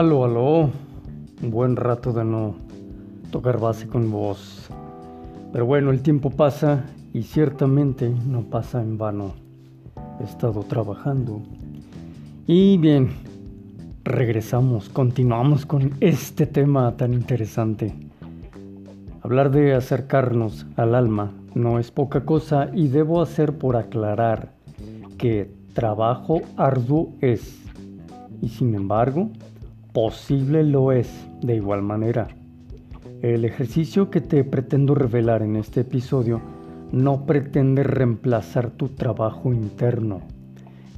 Aló, aló. Un buen rato de no tocar base con vos. Pero bueno, el tiempo pasa y ciertamente no pasa en vano. He estado trabajando. Y bien, regresamos, continuamos con este tema tan interesante. Hablar de acercarnos al alma no es poca cosa y debo hacer por aclarar que trabajo arduo es. Y sin embargo, posible lo es de igual manera. El ejercicio que te pretendo revelar en este episodio no pretende reemplazar tu trabajo interno,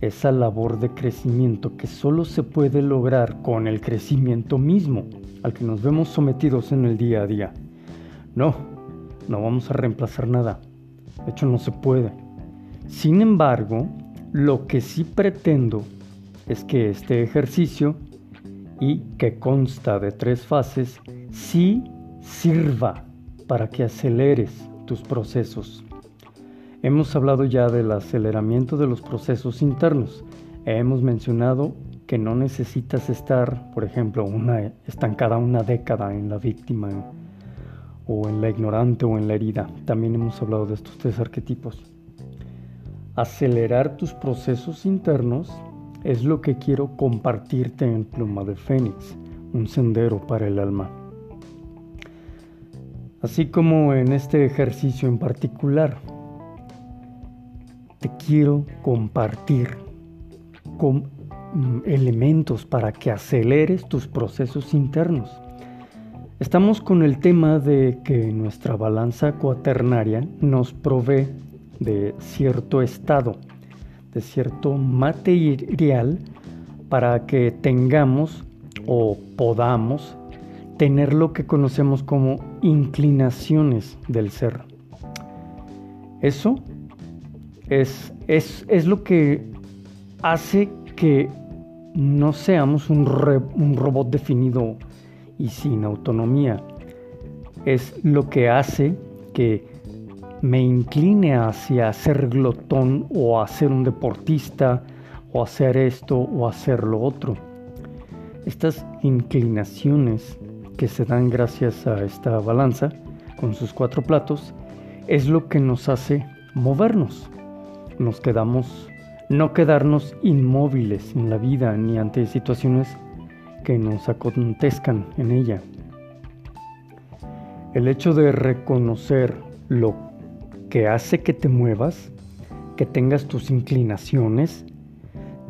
esa labor de crecimiento que solo se puede lograr con el crecimiento mismo al que nos vemos sometidos en el día a día. No, no vamos a reemplazar nada. De hecho, no se puede. Sin embargo, lo que sí pretendo es que este ejercicio, y que consta de tres fases, sí sirva para que aceleres tus procesos. Hemos hablado ya del aceleramiento de los procesos internos. Hemos mencionado que no necesitas estar, por ejemplo, una, estancada una década en la víctima o en la ignorante o en la herida. También hemos hablado de estos tres arquetipos. Acelerar tus procesos internos es lo que quiero compartirte en Pluma de Fénix, un sendero para el alma. Así como en este ejercicio en particular, te quiero compartir con mm, elementos para que aceleres tus procesos internos. Estamos con el tema de que nuestra balanza cuaternaria nos provee de cierto estado, de cierto material para que tengamos o podamos tener lo que conocemos como inclinaciones del ser. Eso es, es, lo que hace que no seamos un, un robot definido y sin autonomía. Es lo que hace que me incline hacia ser glotón o a ser un deportista o hacer esto o hacer lo otro. Estas inclinaciones que se dan gracias a esta balanza con sus cuatro platos es lo que nos hace movernos nos quedamos, no quedarnos inmóviles en la vida ni ante situaciones que nos acontezcan en ella. El hecho de reconocer lo que hace que te muevas, que tengas tus inclinaciones,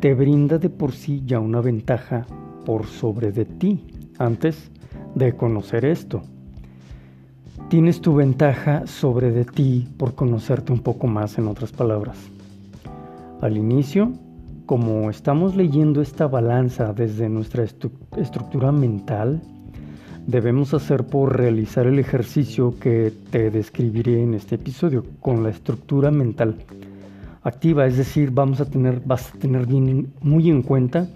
te brinda de por sí ya una ventaja por sobre de ti antes de conocer esto. Tienes tu ventaja sobre de ti por conocerte un poco más en otras palabras. Al inicio, como estamos leyendo esta balanza desde nuestra estructura mental, debemos hacer por realizar el ejercicio que te describiré en este episodio con la estructura mental activa, es decir, vamos a tener, vas a tener muy en cuenta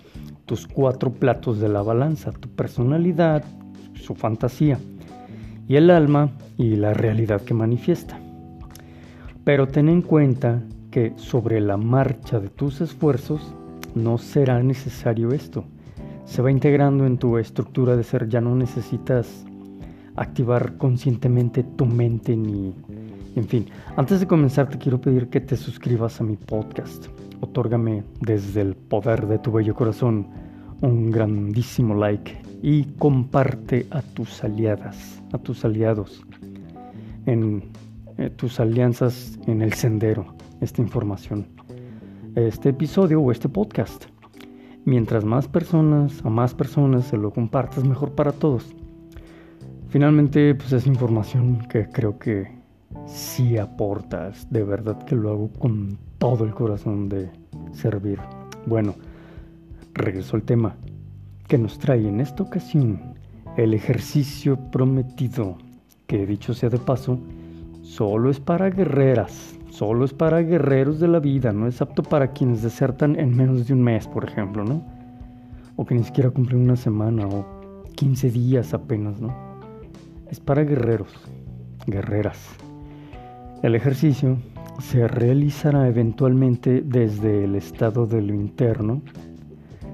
tus cuatro platos de la balanza, tu personalidad, su fantasía y el alma y la realidad que manifiesta. Pero ten en cuenta que sobre la marcha de tus esfuerzos no será necesario esto. Se va integrando en tu estructura de ser, ya no necesitas activar conscientemente tu mente ni... En fin, antes de comenzar te quiero pedir que te suscribas a mi podcast. Otórgame desde el poder de tu bello corazón un grandísimo like y comparte a tus aliadas, a tus aliados, en eh, tus alianzas en el sendero esta información, este episodio o este podcast. Mientras más personas, a más personas se lo compartas, mejor para todos. Finalmente, pues es información que creo que sí aportas. De verdad que lo hago con todo el corazón de servir. Bueno, regreso al tema que nos trae en esta ocasión el ejercicio prometido, que dicho sea de paso, solo es para guerreras, Solo es para guerreros de la vida, no es apto para quienes desertan en menos de un mes, por ejemplo, ¿no? O que ni siquiera cumplen una semana o 15 días apenas, ¿no? Es para guerreros, guerreras. El ejercicio se realizará eventualmente desde el estado de lo interno,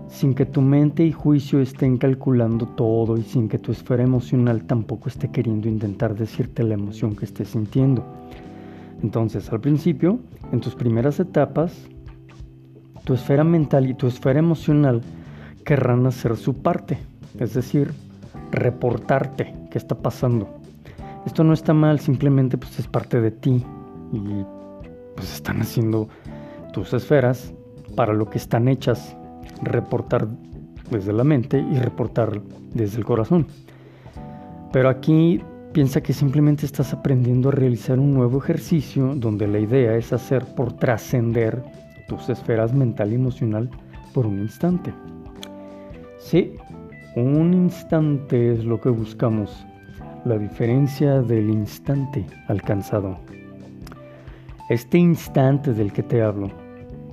sin que tu mente y juicio estén calculando todo y sin que tu esfera emocional tampoco esté queriendo intentar decirte la emoción que estés sintiendo. Entonces, al principio, en tus primeras etapas, tu esfera mental y tu esfera emocional querrán hacer su parte, es decir, reportarte qué está pasando. Esto no está mal, simplemente pues es parte de ti y pues están haciendo tus esferas para lo que están hechas, reportar desde la mente y reportar desde el corazón. Pero aquí piensa que simplemente estás aprendiendo a realizar un nuevo ejercicio donde la idea es hacer por trascender tus esferas mental y emocional por un instante. Sí, un instante es lo que buscamos, la diferencia del instante alcanzado. Este instante del que te hablo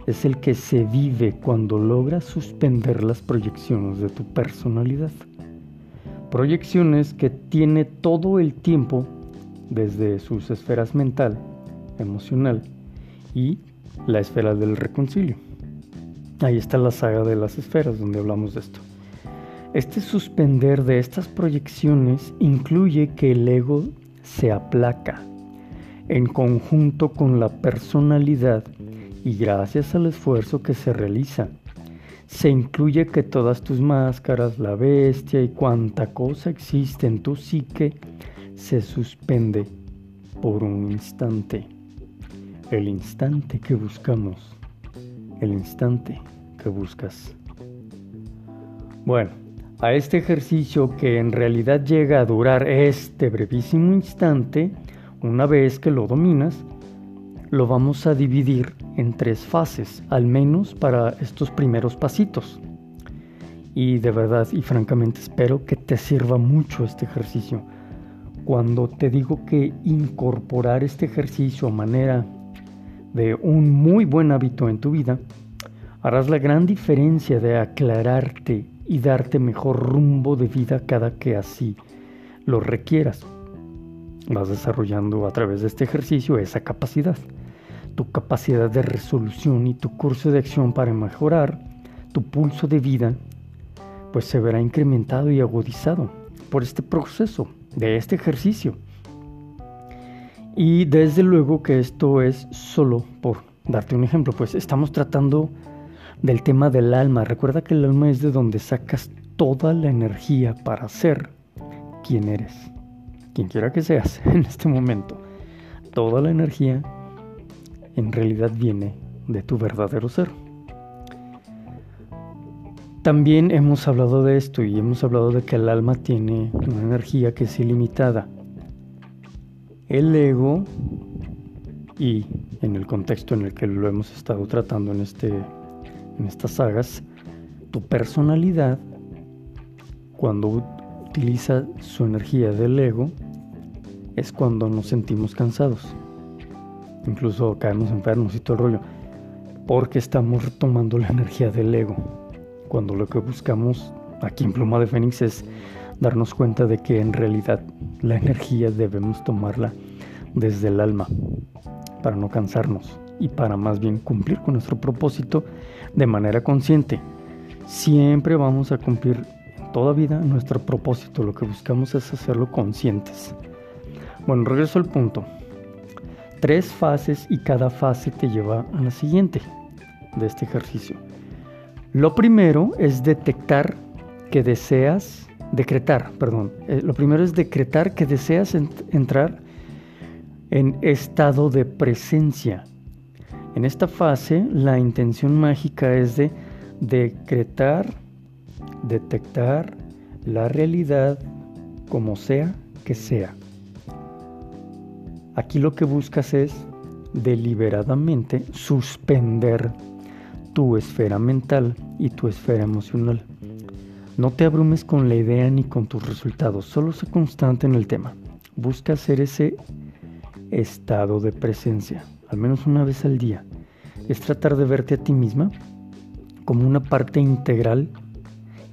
es el que se vive cuando logras suspender las proyecciones de tu personalidad. Proyecciones que tiene todo el tiempo desde sus esferas mental, emocional y la esfera del reconcilio. Ahí está la saga de las esferas donde hablamos de esto. Este suspender de estas proyecciones incluye que el ego se aplaca en conjunto con la personalidad y gracias al esfuerzo que se realiza. Se incluye que todas tus máscaras, la bestia y cuanta cosa existe en tu psique se suspende por un instante. El instante que buscamos. El instante que buscas. Bueno, a este ejercicio que en realidad llega a durar este brevísimo instante, una vez que lo dominas, lo vamos a dividir en tres fases, al menos para estos primeros pasitos. Y de verdad y francamente espero que te sirva mucho este ejercicio. Cuando te digo que incorporar este ejercicio a manera de un muy buen hábito en tu vida, harás la gran diferencia de aclararte y darte mejor rumbo de vida cada que así lo requieras. Vas desarrollando a través de este ejercicio esa capacidad, tu capacidad de resolución y tu curso de acción para mejorar tu pulso de vida, pues se verá incrementado y agudizado por este proceso de este ejercicio. Y desde luego que esto es solo por darte un ejemplo, pues estamos tratando del tema del alma. Recuerda que el alma es de donde sacas toda la energía para ser quien eres, quien quiera que seas en este momento. Toda la energía en realidad viene de tu verdadero ser. También hemos hablado de esto y hemos hablado de que el alma tiene una energía que es ilimitada. El ego, y en el contexto en el que lo hemos estado tratando en este en estas sagas, tu personalidad, cuando utiliza su energía del ego, es cuando nos sentimos cansados. Incluso caemos enfermos y todo el rollo. Porque estamos retomando la energía del ego. Cuando lo que buscamos aquí en Pluma de Fénix es darnos cuenta de que en realidad la energía debemos tomarla desde el alma para no cansarnos y para más bien cumplir con nuestro propósito de manera consciente. Siempre vamos a cumplir en toda vida nuestro propósito. Lo que buscamos es hacerlo conscientes. Bueno, regreso al punto. Tres fases y cada fase te lleva a la siguiente de este ejercicio. Lo primero es detectar que deseas, decretar, perdón. Eh, lo primero es decretar que deseas entrar en estado de presencia en esta fase, la intención mágica es de decretar, detectar la realidad como sea que sea. Aquí lo que buscas es deliberadamente suspender tu esfera mental y tu esfera emocional. No te abrumes con la idea ni con tus resultados, solo sé constante en el tema. Busca hacer ese estado de presencia al menos una vez al día, es tratar de verte a ti misma como una parte integral,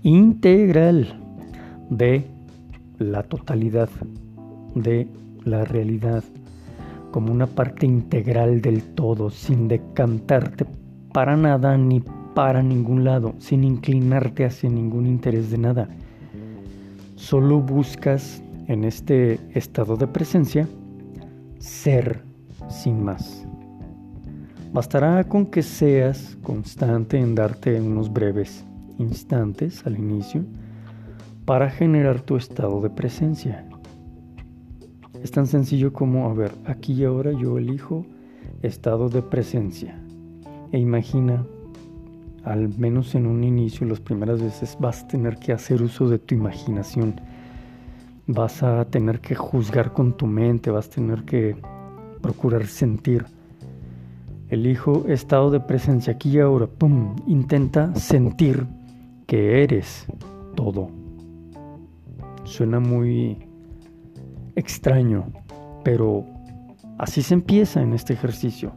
integral de la totalidad, de la realidad, como una parte integral del todo, sin decantarte para nada ni para ningún lado, sin inclinarte hacia ningún interés de nada. Solo buscas en este estado de presencia ser sin más. Bastará con que seas constante en darte unos breves instantes al inicio para generar tu estado de presencia. Es tan sencillo como, a ver, aquí y ahora yo elijo estado de presencia. E imagina, al menos en un inicio, las primeras veces vas a tener que hacer uso de tu imaginación. Vas a tener que juzgar con tu mente, vas a tener que procurar sentir. Elijo estado de presencia aquí y ahora. ¡Pum! Intenta sentir que eres todo. Suena muy extraño, pero así se empieza en este ejercicio.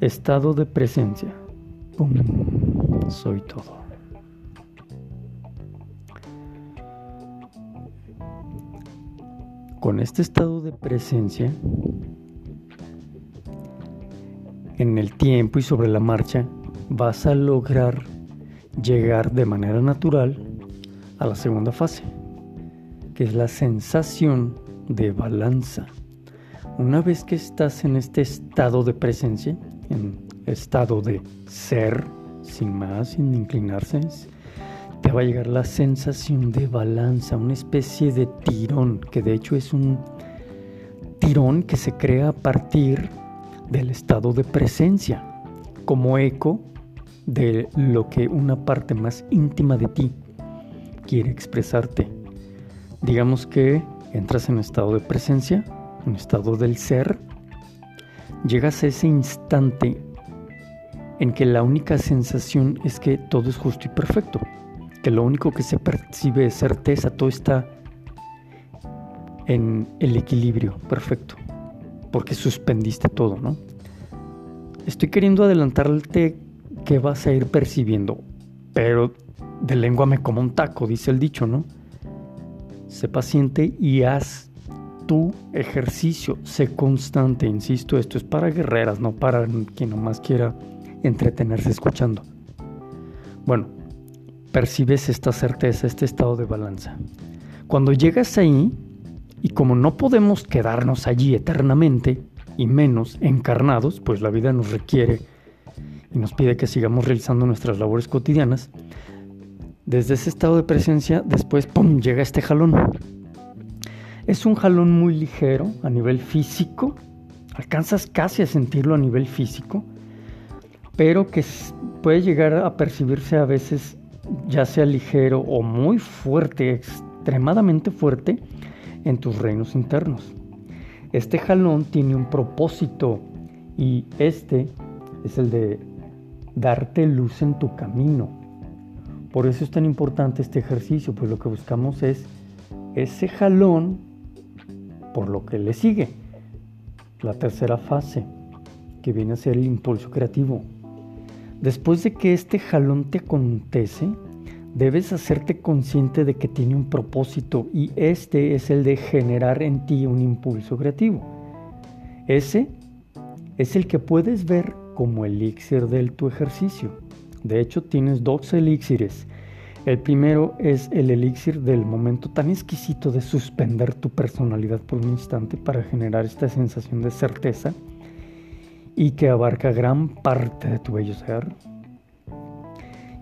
Estado de presencia. Soy todo. Con este estado de presencia, en el tiempo y sobre la marcha, vas a lograr llegar de manera natural a la segunda fase, que es la sensación de balanza. Una vez que estás en este estado de presencia, en estado de ser, sin más, sin inclinarse, te va a llegar la sensación de balanza, una especie de tirón, que de hecho es un tirón que se crea a partir del estado de presencia, como eco de lo que una parte más íntima de ti quiere expresarte. Digamos que entras en estado de presencia, un estado del ser, llegas a ese instante en que la única sensación es que todo es justo y perfecto, que lo único que se percibe es certeza, todo está en el equilibrio perfecto porque suspendiste todo, ¿no? Estoy queriendo adelantarte que vas a ir percibiendo, pero de lengua me como un taco, dice el dicho, ¿no? Sé paciente y haz tu ejercicio, sé constante, insisto, esto es para guerreras, no para quien nomás quiera entretenerse escuchando. Bueno, percibes esta certeza, este estado de balanza. Cuando llegas ahí, y como no podemos quedarnos allí eternamente, y menos encarnados, pues la vida nos requiere y nos pide que sigamos realizando nuestras labores cotidianas, desde ese estado de presencia, después, ¡pum!, llega este jalón. Es un jalón muy ligero a nivel físico, alcanzas casi a sentirlo a nivel físico, pero que puede llegar a percibirse a veces ya sea ligero o muy fuerte, extremadamente fuerte, en tus reinos internos. Este jalón tiene un propósito y este es el de darte luz en tu camino. Por eso es tan importante este ejercicio, pues lo que buscamos es ese jalón por lo que le sigue. La tercera fase, que viene a ser el impulso creativo. Después de que este jalón te acontece, debes hacerte consciente de que tiene un propósito y este es el de generar en ti un impulso creativo. Ese es el que puedes ver como elixir de tu ejercicio. De hecho, tienes dos elixires. El primero es el elixir del momento tan exquisito de suspender tu personalidad por un instante para generar esta sensación de certeza y que abarca gran parte de tu bello ser.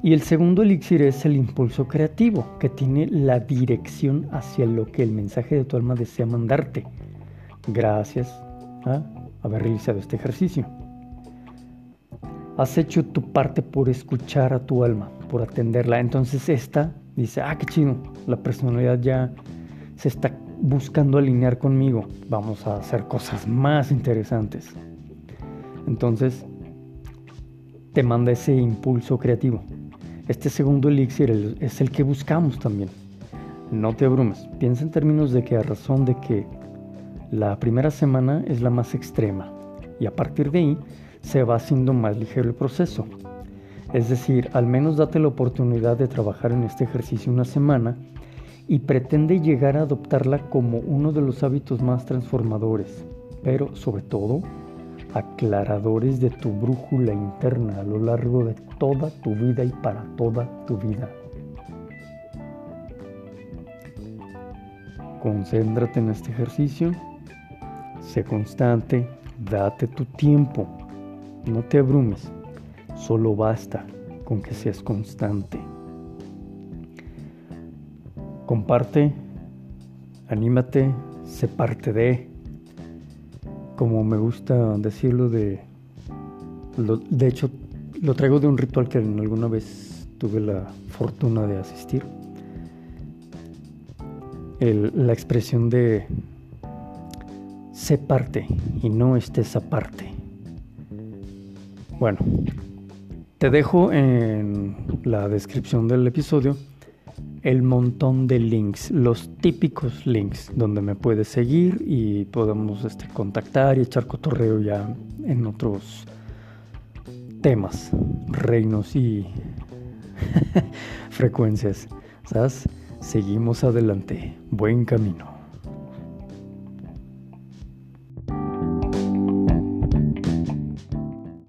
Y el segundo elixir es el impulso creativo, que tiene la dirección hacia lo que el mensaje de tu alma desea mandarte. Gracias a haber realizado este ejercicio. Has hecho tu parte por escuchar a tu alma, por atenderla. Entonces esta dice, ah, qué chido, la personalidad ya se está buscando alinear conmigo. Vamos a hacer cosas más interesantes. Entonces te manda ese impulso creativo. Este segundo elixir es el que buscamos también. No te abrumes, piensa en términos de que a razón de que la primera semana es la más extrema y a partir de ahí se va haciendo más ligero el proceso. Es decir, al menos date la oportunidad de trabajar en este ejercicio una semana y pretende llegar a adoptarla como uno de los hábitos más transformadores. Pero sobre todo, aclaradores de tu brújula interna a lo largo de toda tu vida y para toda tu vida. Concéntrate en este ejercicio, sé constante, date tu tiempo, no te abrumes, solo basta con que seas constante. Comparte, anímate, sé parte de, como me gusta decirlo, de, de hecho lo traigo de un ritual que alguna vez tuve la fortuna de asistir. la expresión de sé parte y no estés aparte. Bueno, te dejo en la descripción del episodio el montón de links, los típicos links donde me puedes seguir y podemos este, contactar y echar cotorreo ya en otros temas, reinos y frecuencias. ¿Sabes? Seguimos adelante. Buen camino.